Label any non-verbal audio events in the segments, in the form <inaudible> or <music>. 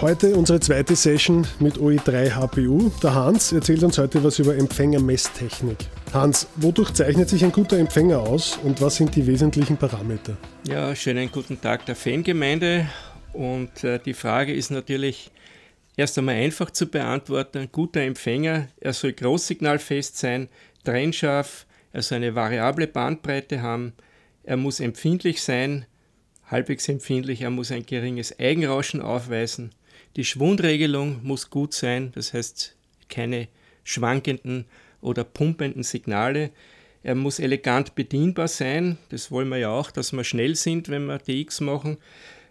Heute unsere zweite Session mit OE3 HPU. Der Hans erzählt uns heute was über Empfängermesstechnik. Hans, wodurch zeichnet sich ein guter Empfänger aus und was sind die wesentlichen Parameter? Ja, schönen guten Tag der Fangemeinde. Und äh, die Frage ist natürlich erst einmal einfach zu beantworten. Ein guter Empfänger, er soll großsignalfest sein, trennscharf, er soll eine variable Bandbreite haben, er muss empfindlich sein, halbwegs empfindlich, er muss ein geringes Eigenrauschen aufweisen, die Schwundregelung muss gut sein, das heißt keine schwankenden oder pumpenden Signale. Er muss elegant bedienbar sein, das wollen wir ja auch, dass wir schnell sind, wenn wir DX machen.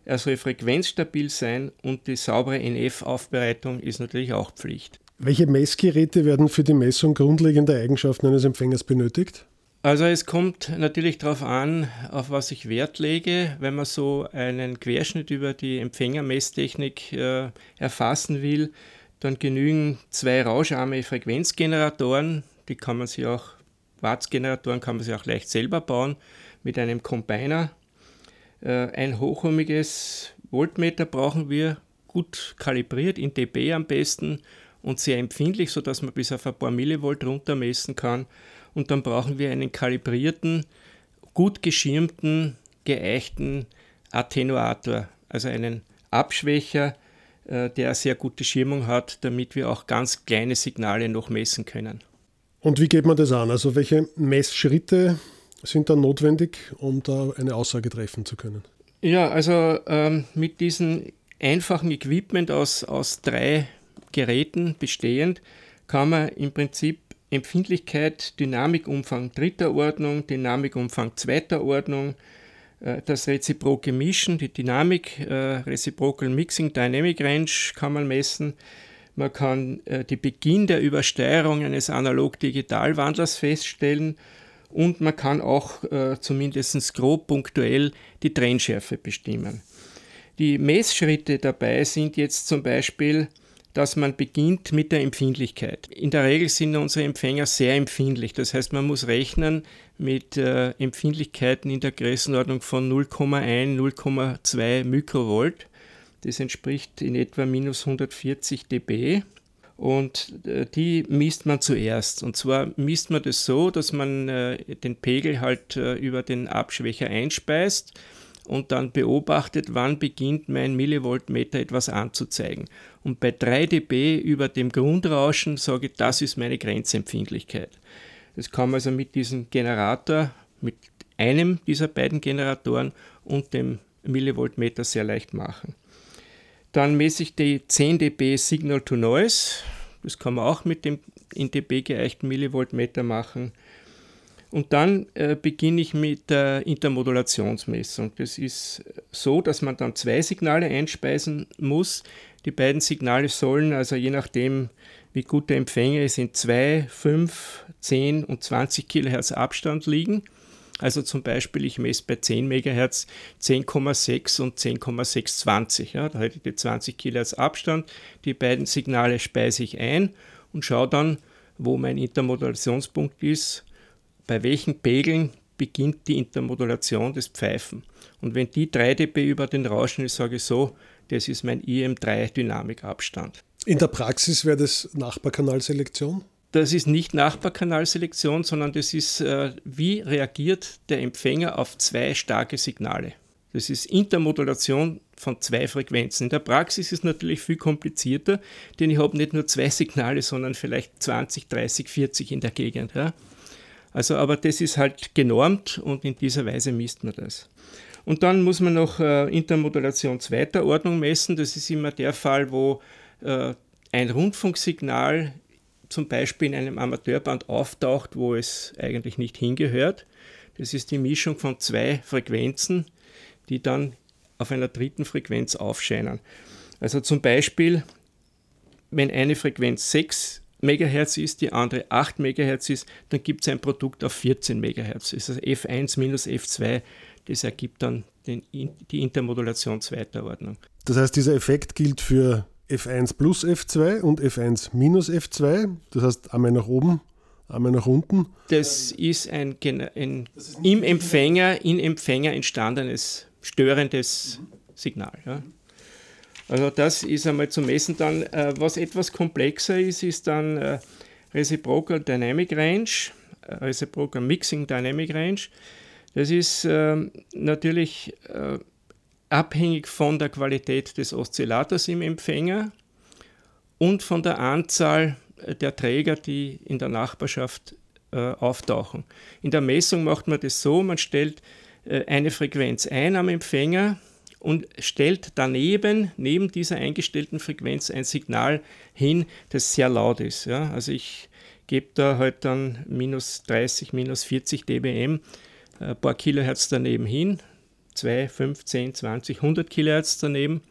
Er soll frequenzstabil sein und die saubere NF-Aufbereitung ist natürlich auch Pflicht. Welche Messgeräte werden für die Messung grundlegender Eigenschaften eines Empfängers benötigt? Also es kommt natürlich darauf an, auf was ich Wert lege. Wenn man so einen Querschnitt über die Empfängermesstechnik äh, erfassen will, dann genügen zwei rauscharme Frequenzgeneratoren, die kann man sich auch, Wattsgeneratoren kann man sich auch leicht selber bauen, mit einem Combiner. Äh, ein hochohmiges Voltmeter brauchen wir, gut kalibriert, in dB am besten und sehr empfindlich, sodass man bis auf ein paar Millivolt runtermessen kann und dann brauchen wir einen kalibrierten, gut geschirmten, geeichten Attenuator, also einen Abschwächer, äh, der sehr gute Schirmung hat, damit wir auch ganz kleine Signale noch messen können. Und wie geht man das an? Also welche Messschritte sind dann notwendig, um da eine Aussage treffen zu können? Ja, also ähm, mit diesem einfachen Equipment aus, aus drei Geräten bestehend kann man im Prinzip Empfindlichkeit, Dynamikumfang dritter Ordnung, Dynamikumfang zweiter Ordnung, äh, das reziproke Mischen, die Dynamik, äh, Reciprocal Mixing Dynamic Range kann man messen. Man kann äh, den Beginn der Übersteuerung eines Analog-Digital-Wandlers feststellen und man kann auch zumindest grob punktuell die Trennschärfe bestimmen. Die Messschritte dabei sind jetzt zum Beispiel dass man beginnt mit der Empfindlichkeit. In der Regel sind unsere Empfänger sehr empfindlich. Das heißt, man muss rechnen mit äh, Empfindlichkeiten in der Größenordnung von 0,1, 0,2 Mikrovolt. Das entspricht in etwa minus 140 dB. Und äh, die misst man zuerst. Und zwar misst man das so, dass man äh, den Pegel halt äh, über den Abschwächer einspeist und dann beobachtet, wann beginnt mein Millivoltmeter etwas anzuzeigen. Und bei 3 dB über dem Grundrauschen sage ich, das ist meine Grenzempfindlichkeit. Das kann man also mit diesem Generator, mit einem dieser beiden Generatoren und dem Millivoltmeter sehr leicht machen. Dann messe ich die 10 dB Signal to Noise. Das kann man auch mit dem in dB geeichten Millivoltmeter machen. Und dann äh, beginne ich mit der Intermodulationsmessung. Das ist so, dass man dann zwei Signale einspeisen muss. Die beiden Signale sollen also je nachdem, wie gut der Empfänger ist, in 2, 5, 10 und 20 Kilohertz Abstand liegen. Also zum Beispiel, ich messe bei 10 MHz 10,6 und 10,620. Ja, da hätte ich die 20 Kilohertz Abstand. Die beiden Signale speise ich ein und schaue dann, wo mein Intermodulationspunkt ist bei welchen Pegeln beginnt die Intermodulation des Pfeifen. Und wenn die 3 dB über den Rauschen ist, sage ich so, das ist mein IM3-Dynamikabstand. In der Praxis wäre das Nachbarkanalselektion? Das ist nicht Nachbarkanalselektion, sondern das ist, äh, wie reagiert der Empfänger auf zwei starke Signale. Das ist Intermodulation von zwei Frequenzen. In der Praxis ist es natürlich viel komplizierter, denn ich habe nicht nur zwei Signale, sondern vielleicht 20, 30, 40 in der Gegend. Ja? Also, aber das ist halt genormt und in dieser Weise misst man das. Und dann muss man noch äh, Intermodulation zweiter Ordnung messen. Das ist immer der Fall, wo äh, ein Rundfunksignal zum Beispiel in einem Amateurband auftaucht, wo es eigentlich nicht hingehört. Das ist die Mischung von zwei Frequenzen, die dann auf einer dritten Frequenz aufscheinen. Also zum Beispiel, wenn eine Frequenz 6 MHz ist, die andere 8 MHz ist, dann gibt es ein Produkt auf 14 MHz. Das ist also F1 minus F2, das ergibt dann den, die Intermodulation zweiter Ordnung. Das heißt, dieser Effekt gilt für F1 plus F2 und F1 minus F2, das heißt einmal nach oben, einmal nach unten. Das ist ein, ein das ist im Empfänger, in Empfänger entstandenes störendes Signal. Ja. Also das ist einmal zu messen. Dann, äh, was etwas komplexer ist, ist dann äh, Reciprocal Dynamic Range, äh, Reciprocal Mixing Dynamic Range. Das ist ähm, natürlich äh, abhängig von der Qualität des Oszillators im Empfänger und von der Anzahl der Träger, die in der Nachbarschaft äh, auftauchen. In der Messung macht man das so, man stellt äh, eine Frequenz ein am Empfänger und stellt daneben, neben dieser eingestellten Frequenz, ein Signal hin, das sehr laut ist. Ja? Also ich gebe da halt dann minus 30, minus 40 dBm, ein paar Kilohertz daneben hin, 2, 5, 10, 20, 100 Kilohertz daneben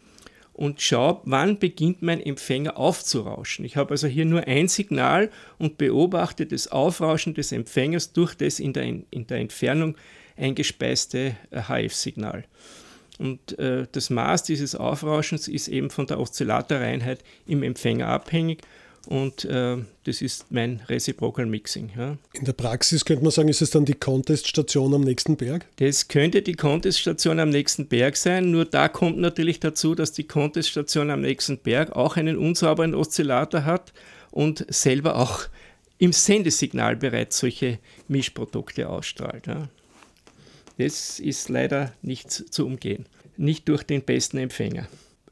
und schaue, wann beginnt mein Empfänger aufzurauschen. Ich habe also hier nur ein Signal und beobachte das Aufrauschen des Empfängers durch das in der, in der Entfernung eingespeiste HF-Signal. Und äh, das Maß dieses Aufrauschens ist eben von der Oszillatorreinheit im Empfänger abhängig und äh, das ist mein Reciprocal Mixing. Ja. In der Praxis könnte man sagen, ist es dann die Conteststation am nächsten Berg? Das könnte die Conteststation am nächsten Berg sein, nur da kommt natürlich dazu, dass die Conteststation am nächsten Berg auch einen unsauberen Oszillator hat und selber auch im Sendesignal bereits solche Mischprodukte ausstrahlt. Ja. Das ist leider nicht zu umgehen. Nicht durch den besten Empfänger.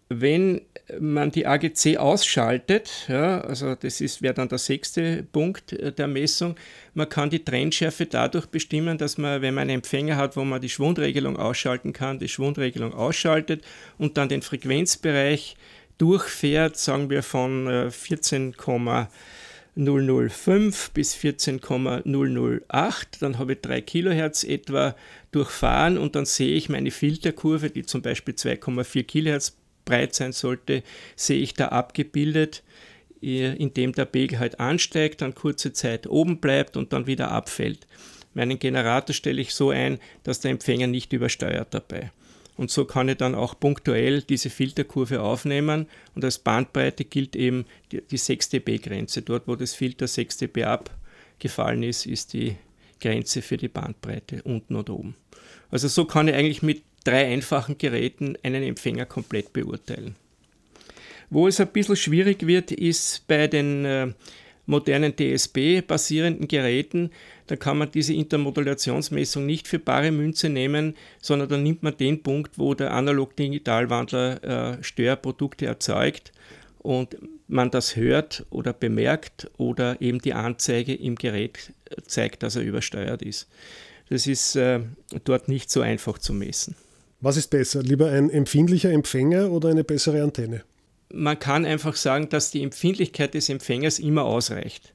Wenn man die AGC ausschaltet, ja, also das wäre dann der sechste Punkt äh, der Messung, man kann die Trennschärfe dadurch bestimmen, dass man, wenn man einen Empfänger hat, wo man die Schwundregelung ausschalten kann, die Schwundregelung ausschaltet und dann den Frequenzbereich durchfährt, sagen wir von äh, 14,5 005 bis 14,008. Dann habe ich 3 Kilohertz etwa durchfahren und dann sehe ich meine Filterkurve, die zum Beispiel 2,4 Kilohertz breit sein sollte, sehe ich da abgebildet, äh, indem der Pegel halt ansteigt, dann kurze Zeit oben bleibt und dann wieder abfällt. Meinen Generator stelle ich so ein, dass der Empfänger nicht übersteuert dabei. Und so kann ich dann auch punktuell diese Filterkurve aufnehmen und als Bandbreite gilt eben die, die 6 dB-Grenze. Dort, wo das Filter 6 dB abgefallen ist, ist die Grenze für die Bandbreite unten oder oben. Also so kann ich eigentlich mit drei einfachen Geräten einen Empfänger komplett beurteilen. Wo es ein bisschen schwierig wird, ist bei den äh, modernen DSP-basierenden Geräten. Da kann man diese Intermodulationsmessung nicht für bare Münze nehmen, sondern da nimmt man den Punkt, wo der Analog-Digital-Wandler äh, Störprodukte erzeugt und man das hört oder bemerkt oder eben die Anzeige im Gerät zeigt, dass er übersteuert ist. Das ist äh, dort nicht so einfach zu messen. Was ist besser? Lieber ein empfindlicher Empfänger oder eine bessere Antenne? Man kann einfach sagen, dass die Empfindlichkeit des Empfängers immer ausreicht.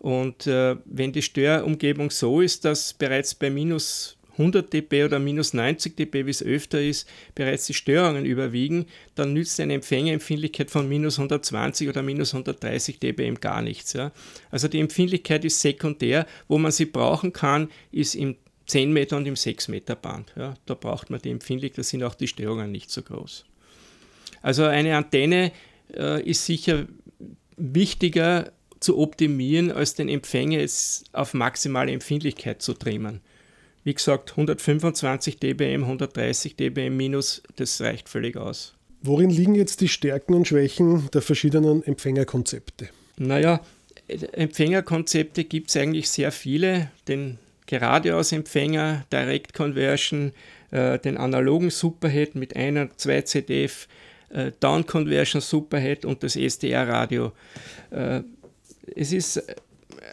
Und äh, wenn die Störumgebung so ist, dass bereits bei minus 100 dB oder minus 90 dB, wie es öfter ist, bereits die Störungen überwiegen, dann nützt eine Empfängerempfindlichkeit von minus 120 oder minus 130 dB gar nichts. Ja. Also die Empfindlichkeit ist sekundär. Wo man sie brauchen kann, ist im 10 Meter und im 6 Meter Band. Ja, da braucht man die Empfindlichkeit, da sind auch die Störungen nicht so groß. Also eine Antenne äh, ist sicher wichtiger zu optimieren, als den Empfänger jetzt auf maximale Empfindlichkeit zu trimmen. Wie gesagt, 125 dBm, 130 dBm minus, das reicht völlig aus. Worin liegen jetzt die Stärken und Schwächen der verschiedenen Empfängerkonzepte? Naja, Empfängerkonzepte gibt es eigentlich sehr viele. Den Geradeausempfänger, Direct Conversion, äh, den analogen Superhead mit einer, zwei CDF, äh, Down Conversion Superhead und das SDR-Radio. Äh, es ist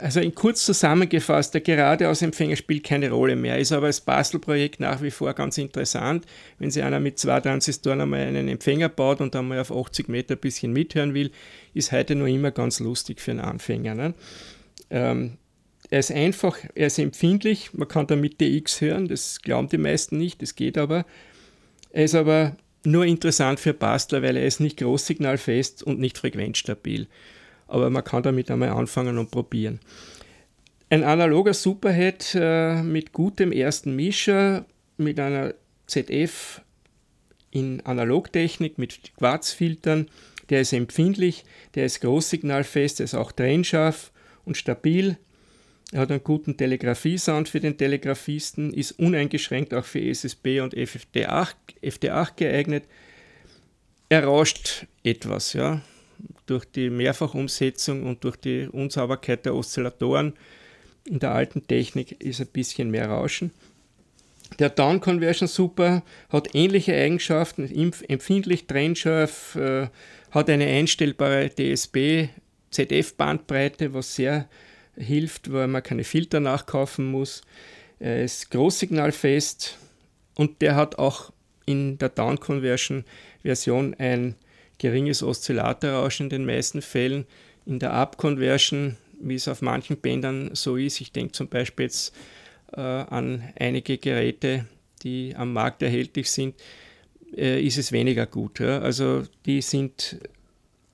also in kurz zusammengefasst, der Geradeausempfänger spielt keine Rolle mehr, ist aber als Bastelprojekt nach wie vor ganz interessant. Wenn sich einer mit zwei Transistoren einmal einen Empfänger baut und einmal auf 80 Meter ein bisschen mithören will, ist heute noch immer ganz lustig für einen Anfänger. Ne? Ähm, er ist einfach, er ist empfindlich, man kann damit DX hören, das glauben die meisten nicht, das geht aber. Er ist aber nur interessant für Bastler, weil er ist nicht großsignalfest und nicht frequenzstabil. Aber man kann damit einmal anfangen und probieren. Ein analoger Superhead äh, mit gutem ersten Mischer, mit einer ZF in Analogtechnik, mit Quarzfiltern, der ist empfindlich, der ist großsignalfest, der ist auch trennscharf und stabil, er hat einen guten Telegrafie-Sound für den Telegrafisten, ist uneingeschränkt auch für SSB und FD8, FD8 geeignet. er rauscht etwas, ja. Durch die Mehrfachumsetzung und durch die Unsauberkeit der Oszillatoren in der alten Technik ist ein bisschen mehr Rauschen. Der Down Conversion Super hat ähnliche Eigenschaften, empfindlich trennscharf, äh, hat eine einstellbare DSB ZF-Bandbreite, was sehr hilft, weil man keine Filter nachkaufen muss. Er ist großsignalfest und der hat auch in der Down Conversion Version ein geringes Oszillatorrauschen in den meisten Fällen. In der Up Conversion, wie es auf manchen Bändern so ist, ich denke zum Beispiel jetzt äh, an einige Geräte, die am Markt erhältlich sind, äh, ist es weniger gut. Ja? Also die sind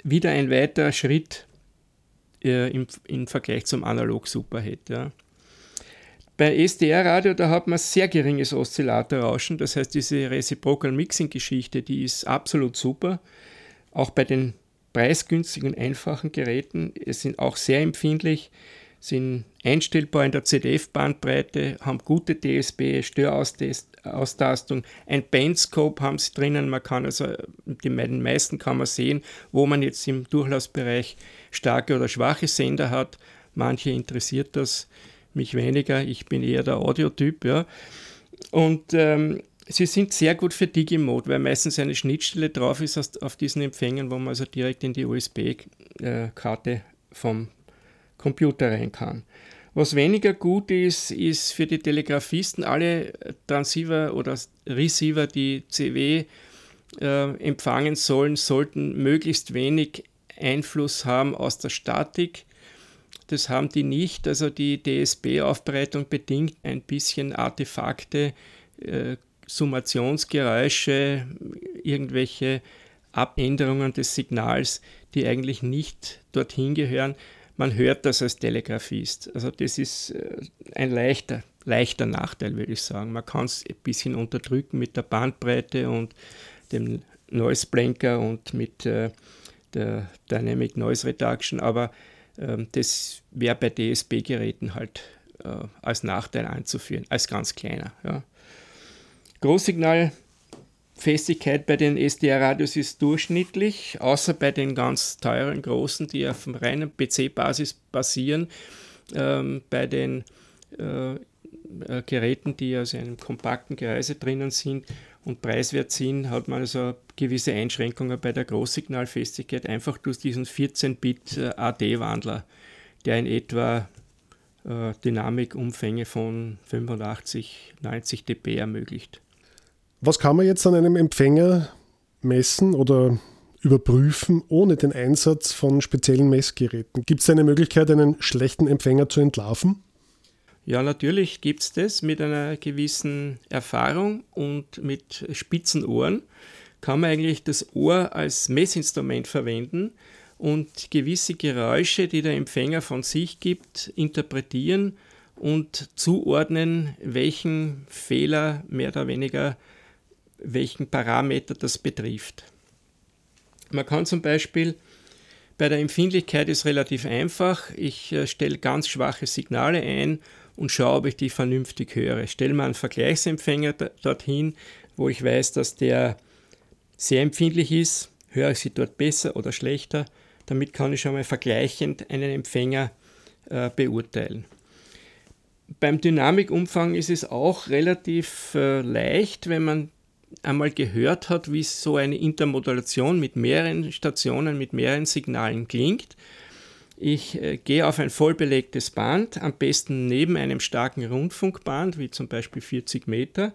wieder ein weiterer Schritt äh, im, im Vergleich zum Analog Superhead. Ja? Bei SDR-Radio, da hat man sehr geringes Oszillatorrauschen, das heißt, diese Reciprocal Mixing-Geschichte, die ist absolut super. Auch bei den preisgünstigen, einfachen Geräten, es sind auch sehr empfindlich sind einstellbar in der ZDF-Bandbreite, haben gute DSB, Störaustastung, ein Bandscope haben sie drinnen, man kann also, die meisten kann man sehen, wo man jetzt im Durchlaufsbereich starke oder schwache Sender hat. Manche interessiert das, mich weniger, ich bin eher der Audiotyp, ja. Und ähm, sie sind sehr gut für Digimode, weil meistens eine Schnittstelle drauf ist auf diesen Empfängern, wo man also direkt in die USB-Karte äh, vom Computer rein kann. Was weniger gut ist, ist für die Telegrafisten alle Transceiver oder Receiver, die CW äh, empfangen sollen, sollten möglichst wenig Einfluss haben aus der Statik. Das haben die nicht. Also die DSB-Aufbereitung bedingt ein bisschen Artefakte, äh, Summationsgeräusche, irgendwelche Abänderungen des Signals, die eigentlich nicht dorthin gehören man hört das als Telegrafist. Also das ist äh, ein leichter, leichter Nachteil, würde ich sagen. Man kann es ein bisschen unterdrücken mit der Bandbreite und dem Noise Blanker und mit äh, der Dynamic Noise Reduction, aber äh, das wäre bei DSB-Geräten halt äh, als Nachteil anzuführen, als ganz kleiner. Ja. Großsignal Festigkeit bei den SDR-Radios ist durchschnittlich, außer bei den ganz teuren großen, die auf reinen PC-Basis basieren. Ähm, bei den äh, äh, Geräten, die aus einem kompakten Gehäuse drinnen sind und preiswert sind, hat man also gewisse Einschränkungen bei der Großsignalfestigkeit, einfach durch diesen 14-Bit äh, AD-Wandler, der in etwa äh, Dynamikumfänge von 85, 90 dB ermöglicht. Was kann man jetzt an einem Empfänger messen oder überprüfen ohne den Einsatz von speziellen Messgeräten? Gibt es eine Möglichkeit, einen schlechten Empfänger zu entlarven? Ja, natürlich gibt es das mit einer gewissen Erfahrung und mit spitzen Ohren kann man eigentlich das Ohr als Messinstrument verwenden und gewisse Geräusche, die der Empfänger von sich gibt, interpretieren und zuordnen, welchen Fehler mehr oder weniger welchen Parameter das betrifft. Man kann zum Beispiel bei der Empfindlichkeit ist relativ einfach. Ich äh, stelle ganz schwache Signale ein und schaue, ob ich die vernünftig höre. Stelle mal einen Vergleichsempfänger dorthin, wo ich weiß, dass der sehr empfindlich ist, höre ich sie dort besser oder schlechter. Damit kann ich schon mal vergleichend einen Empfänger äh, beurteilen. Beim Dynamikumfang ist es auch relativ äh, leicht, wenn man einmal gehört hat, wie so eine Intermodulation mit mehreren Stationen, mit mehreren Signalen klingt. Ich äh, gehe auf ein vollbelegtes Band, am besten neben einem starken Rundfunkband, wie zum Beispiel 40 Meter,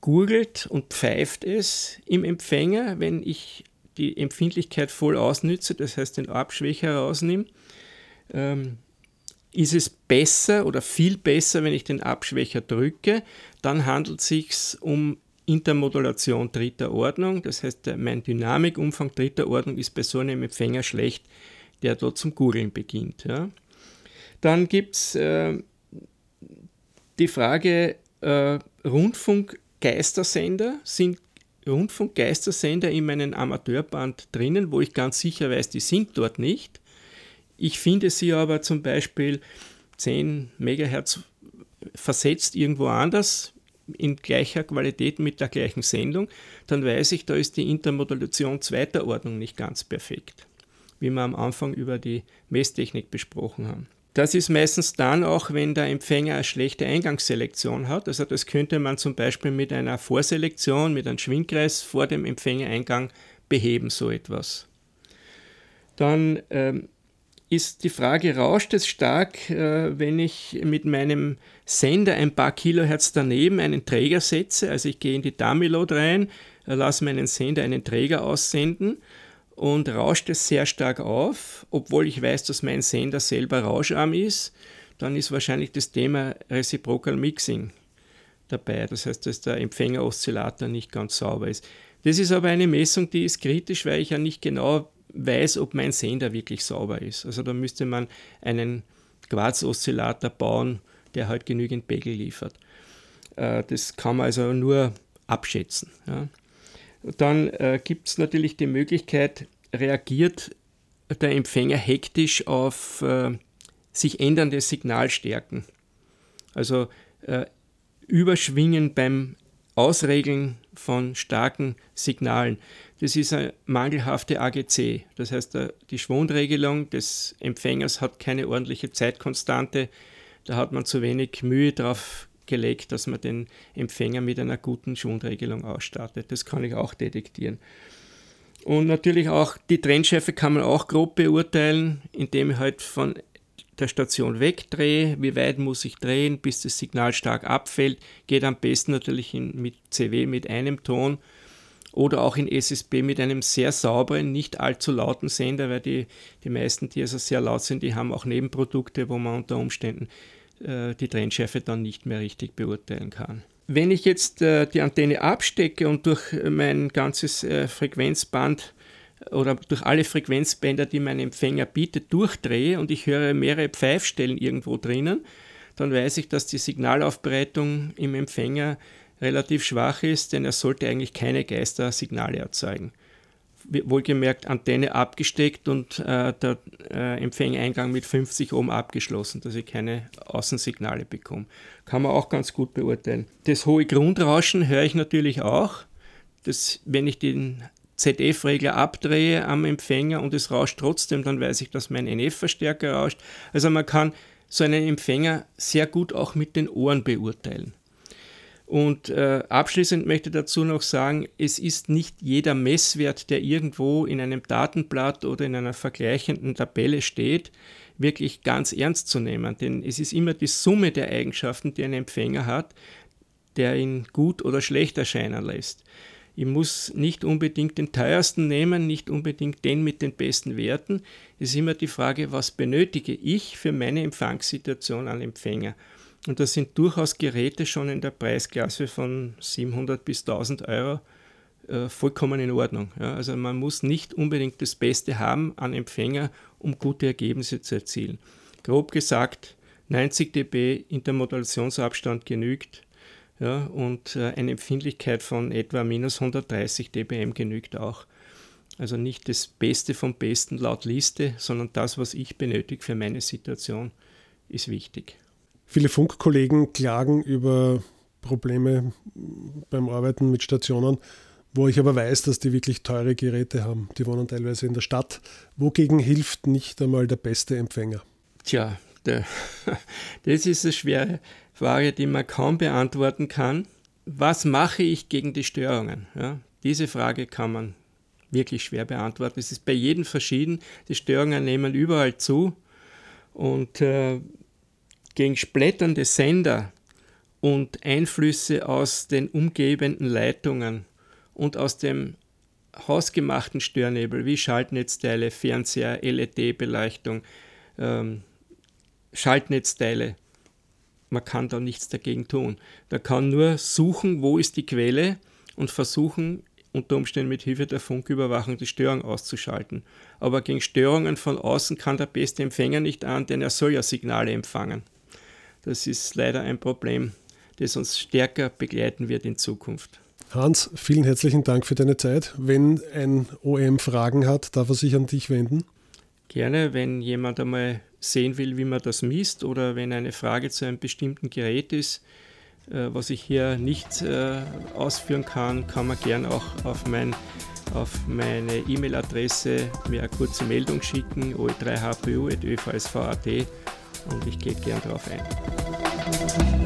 gurgelt und pfeift es im Empfänger, wenn ich die Empfindlichkeit voll ausnütze, das heißt den Abschwächer rausnehme. Ähm, ist es besser oder viel besser, wenn ich den Abschwächer drücke, dann handelt es sich um Intermodulation dritter Ordnung, das heißt, mein Dynamikumfang dritter Ordnung ist bei so einem Empfänger schlecht, der dort zum Googeln beginnt. Ja. Dann gibt es äh, die Frage, äh, Rundfunkgeistersender, sind Rundfunkgeistersender in meinem Amateurband drinnen, wo ich ganz sicher weiß, die sind dort nicht. Ich finde sie aber zum Beispiel 10 MHz versetzt irgendwo anders in gleicher Qualität mit der gleichen Sendung, dann weiß ich, da ist die Intermodulation zweiter Ordnung nicht ganz perfekt, wie wir am Anfang über die Messtechnik besprochen haben. Das ist meistens dann auch, wenn der Empfänger eine schlechte Eingangsselektion hat. Also das könnte man zum Beispiel mit einer Vorselektion, mit einem Schwingkreis vor dem Empfängereingang beheben, so etwas. Dann ähm, ist die Frage, rauscht es stark, äh, wenn ich mit meinem Sender ein paar Kilohertz daneben einen Träger setze? Also ich gehe in die Dummy-Load rein, äh, lasse meinen Sender einen Träger aussenden und rauscht es sehr stark auf, obwohl ich weiß, dass mein Sender selber rauscharm ist, dann ist wahrscheinlich das Thema Reciprocal Mixing dabei. Das heißt, dass der Empfängeroszillator nicht ganz sauber ist. Das ist aber eine Messung, die ist kritisch, weil ich ja nicht genau weiß, ob mein Sender wirklich sauber ist. Also da müsste man einen Quarz-Oszillator bauen, der halt genügend Pegel liefert. Äh, das kann man also nur abschätzen. Dann äh, gibt es natürlich die Möglichkeit, reagiert der Empfänger hektisch auf äh, sich ändernde Signalstärken. Also Überschwingen beim Ausregeln von starken Signalen. Das ist eine mangelhafte AGC. Das heißt, die Schwundregelung des Empfängers hat keine ordentliche Zeitkonstante. Da hat man zu wenig Mühe drauf gelegt, dass man den Empfänger mit einer guten Schwundregelung ausstattet. Das kann ich auch detektieren. Und natürlich auch die Trennschärfe kann man auch grob beurteilen, indem ich halt von der Station wegdrehe, wie weit muss ich drehen, bis das Signal stark abfällt. Geht am besten natürlich in, mit CW mit einem Ton oder auch in SSB mit einem sehr sauberen, nicht allzu lauten Sender, weil die, die meisten, die also sehr laut sind, die haben auch Nebenprodukte, wo man unter Umständen äh, die Trennschärfe dann nicht mehr richtig beurteilen kann. Wenn ich jetzt äh, die Antenne abstecke und durch mein ganzes äh, Frequenzband oder durch alle Frequenzbänder, die mein Empfänger bietet, durchdrehe und ich höre mehrere Pfeifstellen irgendwo drinnen, dann weiß ich, dass die Signalaufbereitung im Empfänger relativ schwach ist, denn er sollte eigentlich keine Geistersignale erzeugen. Wohlgemerkt Antenne abgesteckt und äh, der äh, Empfängeingang mit 50 Ohm abgeschlossen, dass ich keine Außensignale bekomme. Kann man auch ganz gut beurteilen. Das hohe Grundrauschen höre ich natürlich auch. Das, wenn ich den ZF-Regler abdrehe am Empfänger und es rauscht trotzdem, dann weiß ich, dass mein NF-Verstärker rauscht. Also man kann so einen Empfänger sehr gut auch mit den Ohren beurteilen. Und äh, abschließend möchte ich dazu noch sagen, es ist nicht jeder Messwert, der irgendwo in einem Datenblatt oder in einer vergleichenden Tabelle steht, wirklich ganz ernst zu nehmen. Denn es ist immer die Summe der Eigenschaften, die ein Empfänger hat, der ihn gut oder schlecht erscheinen lässt. Ich muss nicht unbedingt den teuersten nehmen, nicht unbedingt den mit den besten Werten. Es ist immer die Frage, was benötige ich für meine Empfangssituation an Empfänger. Und das sind durchaus Geräte schon in der Preisklasse von 700 bis 1000 Euro äh, vollkommen in Ordnung. Ja. Also man muss nicht unbedingt das Beste haben an Empfänger, um gute Ergebnisse zu erzielen. Grob gesagt, 90 dB Intermodulationsabstand genügt ja, und äh, eine Empfindlichkeit von etwa minus 130 dBm genügt auch. Also nicht das Beste vom Besten laut Liste, sondern das, was ich benötige für meine Situation, ist wichtig. Viele Funkkollegen klagen über Probleme beim Arbeiten mit Stationen, wo ich aber weiß, dass die wirklich teure Geräte haben. Die wohnen teilweise in der Stadt. Wogegen hilft nicht einmal der beste Empfänger? Tja, der, <laughs> das ist eine schwere Frage, die man kaum beantworten kann. Was mache ich gegen die Störungen? Ja, diese Frage kann man wirklich schwer beantworten. Es ist bei jedem verschieden. Die Störungen nehmen überall zu. Und äh, gegen splitternde Sender und Einflüsse aus den umgebenden Leitungen und aus dem hausgemachten Störnebel wie Schaltnetzteile, Fernseher, LED-Beleuchtung, ähm, Schaltnetzteile man kann da nichts dagegen tun. Man kann nur suchen, wo ist die Quelle und versuchen, unter Umständen mit Hilfe der Funküberwachung die Störung auszuschalten. Aber gegen Störungen von außen kann der beste Empfänger nicht an, denn er soll ja Signale empfangen. Das ist leider ein Problem, das uns stärker begleiten wird in Zukunft. Hans, vielen herzlichen Dank für deine Zeit. Wenn ein OM Fragen hat, darf er sich an dich wenden? Gerne, wenn jemand einmal sehen will, wie man das misst oder wenn eine Frage zu einem bestimmten Gerät ist, Äh, was ich hier nicht äh, ausführen kann, kann man gern auch auf, mein, auf meine E-Mail-Adresse mir eine kurze Meldung schicken, oe3hpu.övsv.at und ich gehe gern darauf ein.